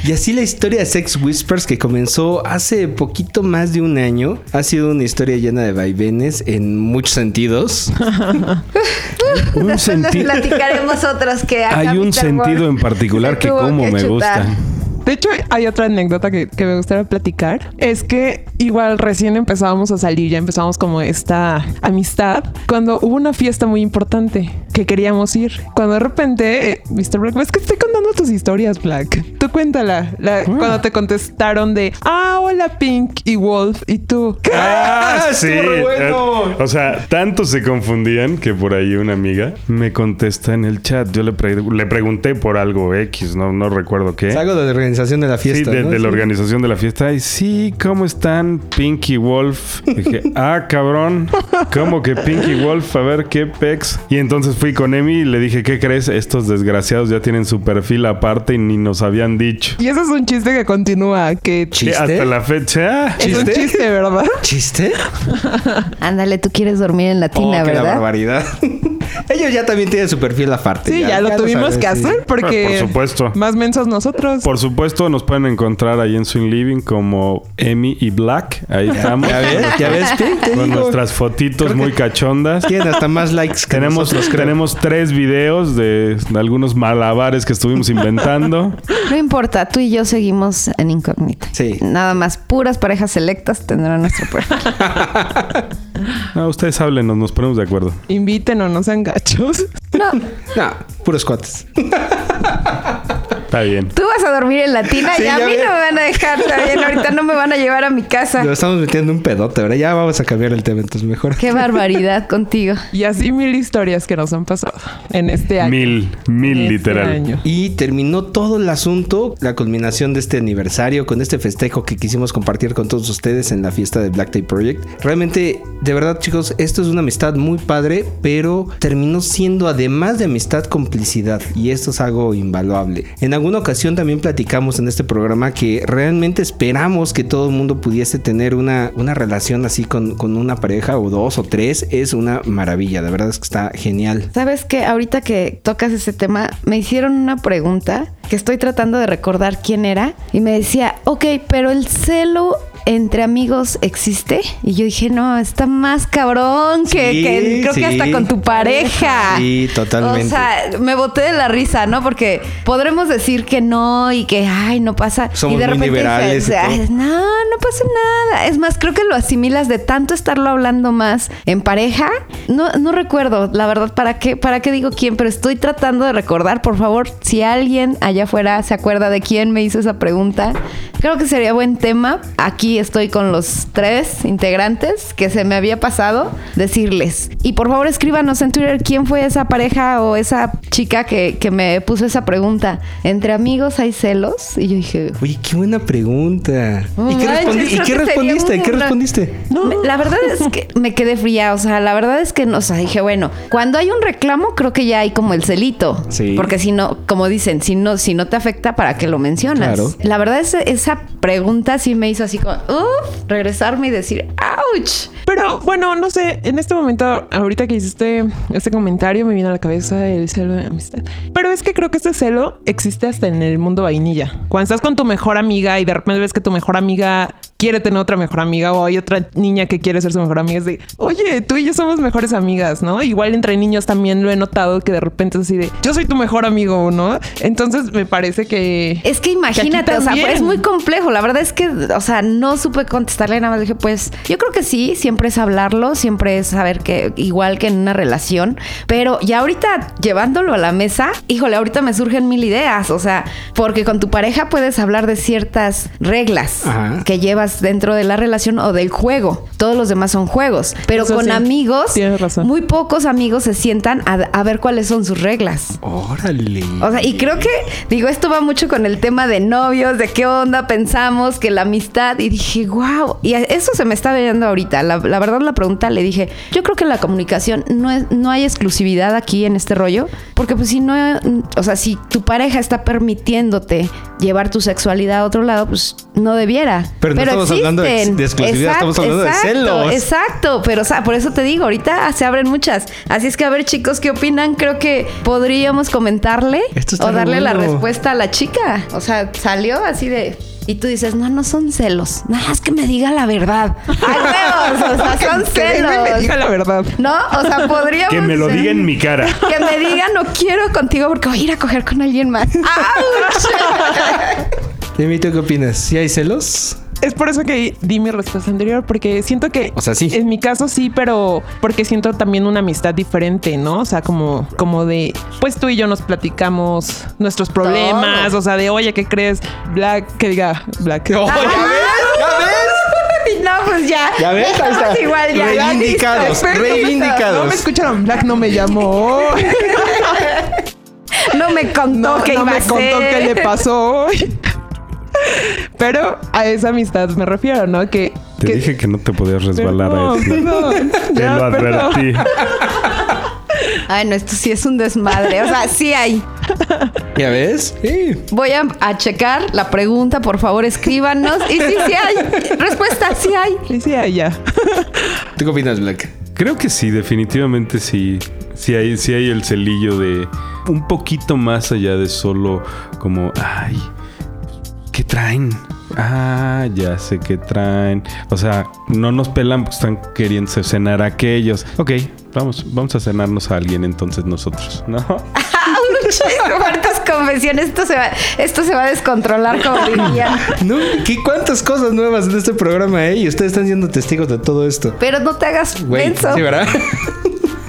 Y así la historia de Sex Whispers que comenzó hace poquito más de un año ha sido una historia llena de vaivenes en muchos sentidos. *laughs* Un Después senti- les platicaremos otros que acá Hay un sentido en particular que como que me chutar. gusta. De hecho, hay otra anécdota que, que me gustaría platicar. Es que igual recién empezábamos a salir, ya empezamos como esta amistad, cuando hubo una fiesta muy importante que queríamos ir. Cuando de repente, eh, Mr. Black, es que estoy contando tus historias, Black. Cuéntala. La- Cuando te contestaron de, ah, hola Pink y Wolf. Y tú, ¿qué? Ah, *laughs* sí. re bueno. Eh, O sea, tanto se confundían que por ahí una amiga me contesta en el chat. Yo le, pre- le pregunté por algo X, no, no recuerdo qué. Es algo de la organización de la Sí, fiesta. de, ¿no? de la Sí. organización de la fiesta. Y sí, ¿cómo están Pinky Wolf? Dije, *laughs* ah, cabrón. ¿Cómo que Pinky Wolf? A ver, ¿qué pex? Y entonces fui con Emi y le dije, ¿qué crees? Estos desgraciados ya tienen su perfil aparte y ni nos habían dicho. Y eso es un chiste que continúa, que ¿Chiste? Hasta la fecha. es un ¿Chiste? chiste, ¿verdad? ¿Chiste? Ándale, tú quieres dormir en la Oh, tina, qué la ¿verdad? barbaridad. *laughs* Ellos ya también tienen su perfil aparte. Sí, ya, lo tuvimos que sí. hacer porque Por supuesto. más mensos nosotros. Por supuesto, nos pueden encontrar ahí en Swing Living como Emi y Black. Ahí estamos. Ya ves, ya ves, *laughs* Pink, te Con digo. nuestras fotitos muy cachondas. Tienen hasta más likes que Tenemos, nosotros, tenemos tres videos de, de algunos malabares que estuvimos inventando. No importa, tú y yo seguimos en incógnita. Sí. Nada más, puras parejas selectas tendrán nuestro *laughs* perfil. No, ustedes háblenos, nos ponemos de acuerdo. Inviten o no sean gachos. No, *laughs* No, puros cuates. *laughs* Está bien. tú vas a dormir en la tina Sí, y a ya mí no me van a dejar también. Ahorita no me van a llevar a mi casa. Lo estamos metiendo un pedote, ¿verdad? Ya vamos a cambiar el tema, entonces mejor. Qué barbaridad contigo. Y así mil historias que nos han pasado en este año. Mil, mil Este literal. año. Y terminó todo el asunto, la culminación de este aniversario, con este festejo que quisimos compartir con todos ustedes en la fiesta de Black Tape Project. Realmente, de verdad, chicos, esto es una amistad muy padre, pero terminó siendo además de amistad, complicidad. Y esto es algo invaluable. En alguna ocasión también platicamos en este programa que realmente esperamos que todo el mundo pudiese tener una, una relación así con, con una pareja o dos o tres. Es una maravilla, de verdad es que está genial. ¿Sabes qué? Ahorita que tocas ese tema, me hicieron una pregunta que estoy tratando de recordar quién era y me decía, ok, pero el celo entre amigos existe y yo dije, no, está más cabrón que, Sí, que creo sí. que hasta con tu pareja. Sí, totalmente. O sea, me boté de la risa, ¿no? Porque podremos decir que no y que, ay, no pasa. Somos y de muy repente liberales y dices, todo. "Ay, no, no pasa nada. Es más, creo que lo asimilas de tanto estarlo hablando más en pareja. No, no recuerdo, la verdad, para qué, para qué digo quién, pero estoy tratando de recordar, por favor, si alguien allá afuera se acuerda de quién me hizo esa pregunta. Creo que sería buen tema. Aquí estoy con los tres integrantes que se me había pasado decirles. Y por favor escríbanos en Twitter quién fue esa pareja o esa chica que, que me puso esa pregunta. ¿Entre amigos hay celos? Y yo dije, Oye, qué buena pregunta. No ¿Y qué, manches, respondi- ¿y qué respondiste? un ¿Qué ra- respondiste? Me- La verdad es que me quedé fría, o sea, la verdad es que no, o sea, dije, bueno, cuando hay un reclamo creo que ya hay como el celito, Sí. porque si no, como dicen, si no, si no te afecta, ¿para qué lo mencionas? Claro. La verdad es esa pregunta sí me hizo así como, uff, regresarme y decir, ouch. Pero bueno, no sé, en este momento, ahorita que hiciste este comentario, me viene a la cabeza el celo de amistad. Pero es que creo que este celo existe hasta en el mundo vainilla. Cuando estás con tu mejor amiga y de repente ves que tu mejor amiga quiere tener otra mejor amiga o hay otra niña que quiere ser su mejor amiga, es de, oye, tú y yo somos mejores amigas, ¿no? Igual entre niños también lo he notado que de repente es así de, yo soy tu mejor amigo, ¿no? Entonces me parece que... Es que imagínate, o sea, es muy complejo. La verdad es que, o sea, no supe contestarle nada más. Dije, pues, yo creo que sí, siempre es hablarlo, siempre es saber que, igual que en una relación, pero ya ahorita llevándolo a la mesa, híjole, ahorita me surgen mil ideas. O sea, porque con tu pareja puedes hablar de ciertas reglas Ajá. que llevas dentro de la relación o del juego. Todos los demás son juegos, pero Eso con sí, amigos, razón. muy pocos amigos se sientan a, a ver cuáles son sus reglas. Órale. O sea, y creo que, digo, esto va mucho con el tema de novios, de qué onda pensamos, que la amistad, y dije, wow, y eso se me está viendo ahorita. La, la verdad, la pregunta le dije, yo creo que la comunicación no, es, no hay exclusividad aquí en este rollo, porque pues si no, o sea, si tu pareja está permitiéndote llevar tu sexualidad a otro lado, pues no debiera. Pero no estamos hablando de ex- de exclusividad, estamos hablando de celos. Exacto, pero o sea, por eso te digo, ahorita se abren muchas. Así es que a ver, chicos, ¿qué opinan? Creo que podríamos comentarle o darle la respuesta a la chica. O sea, salió así de. Y tú dices, no, no son celos. Nada es que me diga la verdad. ¡Ay, huevos! O sea, *laughs* son Que me celos. diga la verdad. ¿No? O sea, podríamos. Que me lo ser- diga en mi cara. *laughs* Que me diga, no quiero contigo porque voy a ir a coger con alguien más. *laughs* ¡Auch! Dime, ¿tú qué opinas? ¿Si hay celos? Es por eso que di mi respuesta anterior, porque siento que. O sea, sí. En mi caso sí, pero porque siento también una amistad diferente, ¿no? O sea, como, como de. Pues tú y yo nos platicamos nuestros problemas, o sea, de oye, ¿qué crees? Black, que diga Black. *laughs* Oh, ¿Ya ves? ¿Ya ves? *laughs* No, pues ya. ¿Ya ves? Ahí está. Igual ya. Reivindicados, reivindicados. No me escucharon, Black no me llamó. *laughs* No me contó No, que no iba me a contó qué le pasó hoy. Pero a esa amistad me refiero, ¿no? Que. Te que- dije que no te podías resbalar a Perdón, esto. perdón. *laughs* Te lo advertí. *laughs* Ay, no, esto sí es un desmadre. O sea, sí hay. ¿Ya ves? Sí. Voy a, a checar la pregunta, por favor, escríbanos. Y sí, sí hay. Respuesta, sí hay. Y sí, ahí ya. *laughs* ¿Tú qué opinas, Black? Creo que sí, definitivamente sí. Sí hay, sí hay el celillo de un poquito más allá de solo como, ay, ¿qué traen? Ah, ya sé qué traen. O sea, no nos pelan porque están queriendo cenar a aquellos. Ok, vamos, vamos a cenarnos a alguien entonces nosotros, ¿no? Cuántas confesiones. Esto se, va, esto se va a descontrolar, como dirían. No, ¿qué cuántas cosas nuevas en este programa, eh? Y ustedes están siendo testigos de todo esto. Pero no te hagas Güey, menso. sí, ¿verdad?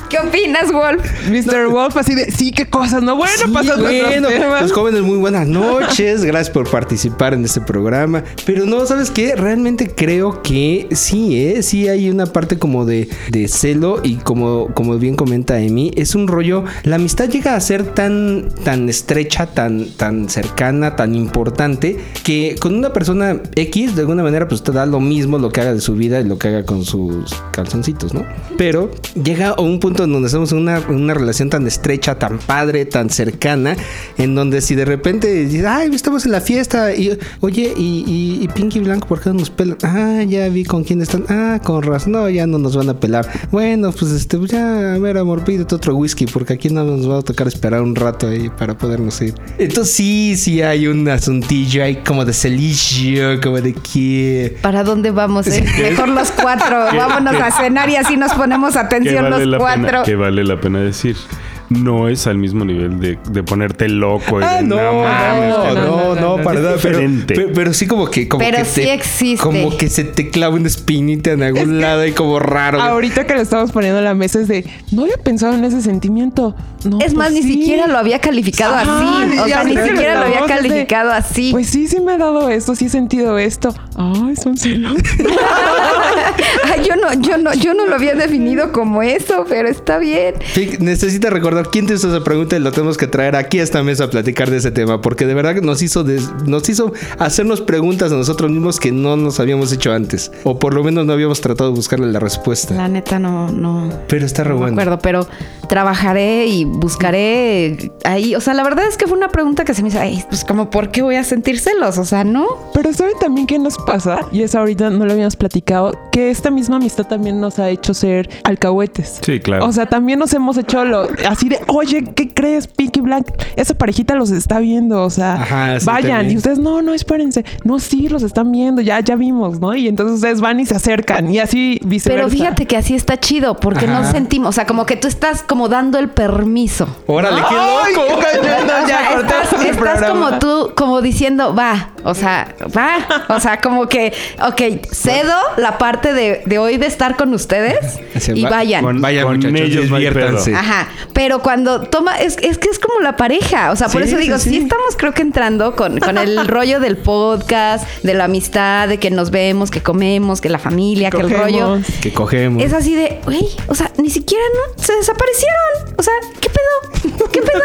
¿Qué opinas, Wolf? Mr. Wolf así de, sí, qué cosas, ¿no? Bueno, Sí, bueno, los jóvenes, muy buenas noches. Gracias por participar en este programa. Pero no, ¿sabes qué? Realmente creo que sí, ¿eh? Sí hay una parte como de, de celo y como, como bien comenta Emi, es un rollo. La amistad llega a ser tan, tan estrecha, tan, tan cercana, tan importante, que con una persona X, de alguna manera, pues te da lo mismo lo que haga de su vida y lo que haga con sus calzoncitos, ¿no? Pero llega a un punto en donde estamos en una, una relación tan estrecha, tan padre, tan cercana, en donde si de repente dices, ay, estamos en la fiesta, y oye, y, y, y Pinky Blanco, ¿por qué no nos pelan? Ah, ya vi con quién están. Ah, con Raz, no, ya no nos van a pelar. Bueno, pues este, pues ya, a ver, amor, pídete otro whisky, porque aquí no nos va a tocar esperar un rato ahí para podernos ir. Entonces sí, sí hay un asuntillo ahí como de celicio, como de que... ¿Para dónde vamos? eh? Mejor los cuatro. *laughs* Vámonos a cenar y así nos ponemos atención vale, los cuatro. Que vale la pena decir. No es al mismo nivel de, de ponerte loco. y Ah, de, no, no, mames, no, no, no, no, para nada. Pero, diferente. pero, pero sí como que... Como Pero que sí te- existe. Como que se te clava una espinita en algún lado y como raro. Ahorita que lo estamos poniendo en la mesa es de, no había pensado en ese sentimiento. No, Es pues más, ni sí. siquiera lo había calificado así. O sea, ni siquiera lo había de, calificado así. Pues sí, sí me ha dado esto, sí he sentido esto. Ay, son celos. *laughs* Ay, yo no, yo no, yo no lo había definido como eso, pero está bien. Sí, Necesita recordar quién te hizo esa pregunta y lo tenemos que traer aquí a esta mesa a platicar de ese tema, porque de verdad nos hizo, des- nos hizo hacernos preguntas a nosotros mismos que no nos habíamos hecho antes, o por lo menos no habíamos tratado de buscarle la respuesta. La neta no, no. Pero está re No me bueno. acuerdo, pero trabajaré y buscaré ahí. O sea, la verdad es que fue una pregunta que se me hizo, ay, pues como, ¿por qué voy a sentir celos? O sea, no. Pero ¿saben también qué nos pasa? Y eso ahorita no lo habíamos platicado, que esta misma amistad también nos ha hecho ser alcahuetes. Sí, claro. O sea, también nos hemos hecho lo así de, oye, ¿qué crees, Pinky Black? Esa parejita los está viendo, o sea, Ajá, sí, vayan. Y ustedes, no, no, espérense. No, sí, los están viendo, ya, ya vimos, ¿no? Y entonces ustedes van y se acercan y así viceversa. Pero fíjate que así está chido, porque no sentimos, o sea, como que tú estás como dando el permiso. Órale, qué ¡Ay, loco. qué cañón! O ya, sea, cortemos estás, como tú, como diciendo, va, o sea, va, o sea, como que, ok, cedo la parte de, de hoy de estar con ustedes y va- vayan. con- Vayan, con muchachos, ellos no diviértanse. Ajá, pero cuando toma, es, es que es como la pareja, o sea, por Sí, eso digo, sí, sí. estamos creo que entrando con, con el *laughs* rollo del podcast, de la amistad, de que nos vemos, que comemos, que la familia, que el Cogemos. rollo. Que cogemos. Es así de, güey, o sea, ni siquiera no se desaparecieron. O sea, ¿qué pedo? ¿Qué pedo?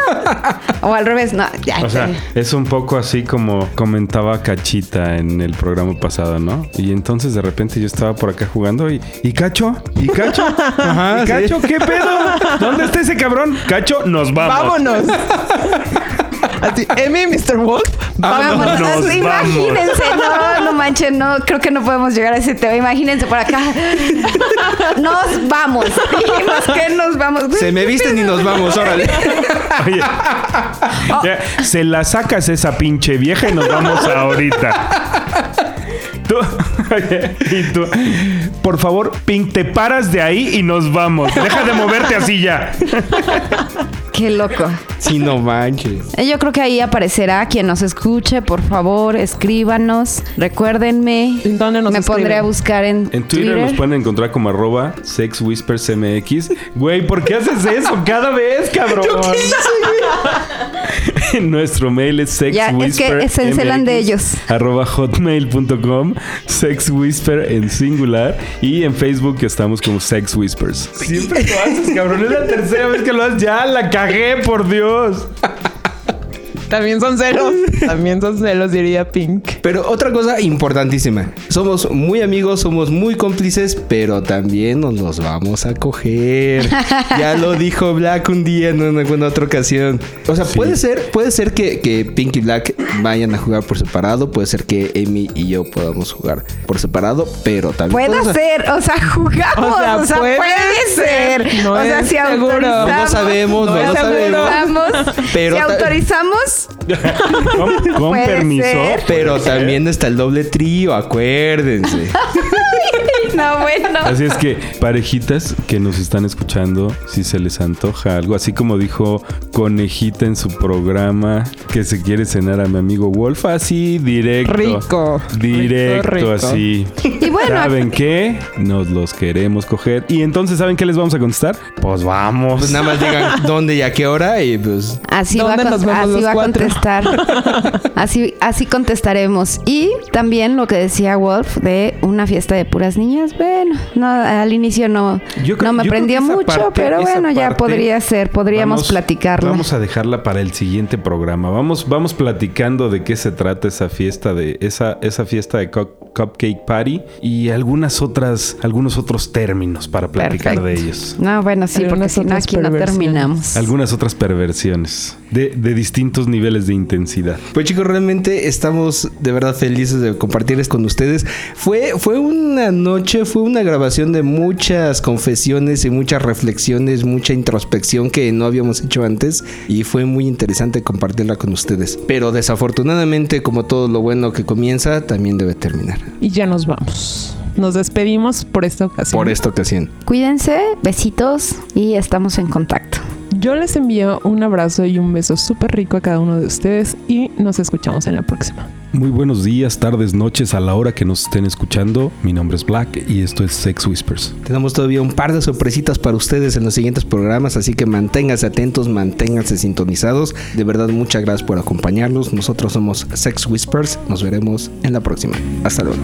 o al revés, no, ya. O sea, es un poco así como comentaba Cachita en el programa pasado, ¿no? Y entonces de repente yo estaba por acá jugando y ¿y Cacho? ¿Y Cacho? *laughs* Ajá, ¿Y. Cacho? ¿Qué pedo? ¿Dónde está ese cabrón? Cacho, nos vamos. ¡Vámonos! Así, Emi, Mr. Wolf, Vámonos, Vámonos, imagínense, no, no manchen, no, creo que no podemos llegar a ese tema. Imagínense por acá. Nos vamos. Dijimos que nos vamos. Se me visten y nos vamos, órale. Oye, ya, se la sacas esa pinche vieja y nos vamos ahorita. Tú, *laughs* y tú, por favor, Pink, te paras de ahí y nos vamos. Deja de moverte así ya. Qué loco. Sí, no manches. Yo creo que ahí aparecerá quien nos escuche, por favor, escríbanos, recuérdenme. ¿En dónde nos Me escriben? pondré a buscar en, En Twitter, nos pueden encontrar como arroba sexwhispersmx. Güey, ¿por qué haces eso cada vez, cabrón? *laughs* Nuestro mail es Ya, es que se encelan de ellos. *laughs* arroba hotmail.com sexwhisper en singular y en Facebook estamos como Sex Whispers. Siempre lo haces, cabrón. Es la tercera vez que lo haces. Ya la cagué, por Dios. *laughs* También son celos. *laughs* También son celos, diría Pink. Pero otra cosa importantísima. Somos muy amigos, somos muy cómplices, pero también nos los vamos a coger. *laughs* ya lo dijo Black un día en una, en otra ocasión. O sea, puede ser, puede ser que, que Pink y Black vayan a jugar por separado, puede ser que Amy y yo podamos jugar por separado, pero también Puede ser, o sea, jugamos, O sea, o sea, puede puede, ser, no o sea, si seguro. autorizamos, No sabemos, no si lo sabemos. autorizamos, Pero si ta- *laughs* Con, permiso. ser. Pero también está el doble trío, acuérdense. *laughs* *laughs* no, bueno. Así es que, parejitas que nos están escuchando, si se les antoja algo, así como dijo Conejita en su programa que se quiere cenar a mi amigo Wolf, así directo. Rico. Directo, Rico, rico. así. Y bueno, ¿Saben qué? Nos los queremos coger. Y entonces, ¿saben qué les vamos a contestar? Pues vamos. Pues nada más digan *laughs* dónde y a qué hora y pues Así va, a ¿Dónde con- nos vemos así los va a contestar. *laughs* así, así contestaremos. Y también lo que decía Wolf de una fiesta de puras niñas. Bueno, no, al inicio no, Yo creo- no me esa mucho, parte- pero bueno, ya podría ser, podríamos vamos- platicarla. Vamos a dejarla para el siguiente programa. Vamos, vamos platicando de qué se trata esa fiesta de esa, esa fiesta de cu- cupcake party y algunas otras, algunos otros términos para platicar de ellos. No, bueno, sí, porque si no aquí no terminamos. Algunas otras perversiones de, de distintos niveles de intensidad. Pues chicos, realmente estamos de verdad felices de compartir esto con ustedes. Fue, fue una noche, fue una grabación de muchas confesiones y muchas reflexiones, mucha introspección que no habíamos hecho antes y fue muy interesante compartirla con ustedes. Pero desafortunadamente, como todo lo bueno que comienza, también debe terminar. Y ya nos vamos. Nos despedimos por esta ocasión. Por esta ocasión. Cuídense, besitos y estamos en contacto. Yo les envío un abrazo y un beso súper rico a cada uno de ustedes y nos escuchamos en la próxima. Muy buenos días, tardes, noches a la hora que nos estén escuchando. Mi nombre es Black y esto es Sex Whispers. Tenemos todavía un par de sorpresitas para ustedes en los siguientes programas, así que manténganse atentos, manténganse sintonizados. De verdad, muchas gracias por acompañarnos. Nosotros somos Sex Whispers. Nos veremos en la próxima. Hasta luego.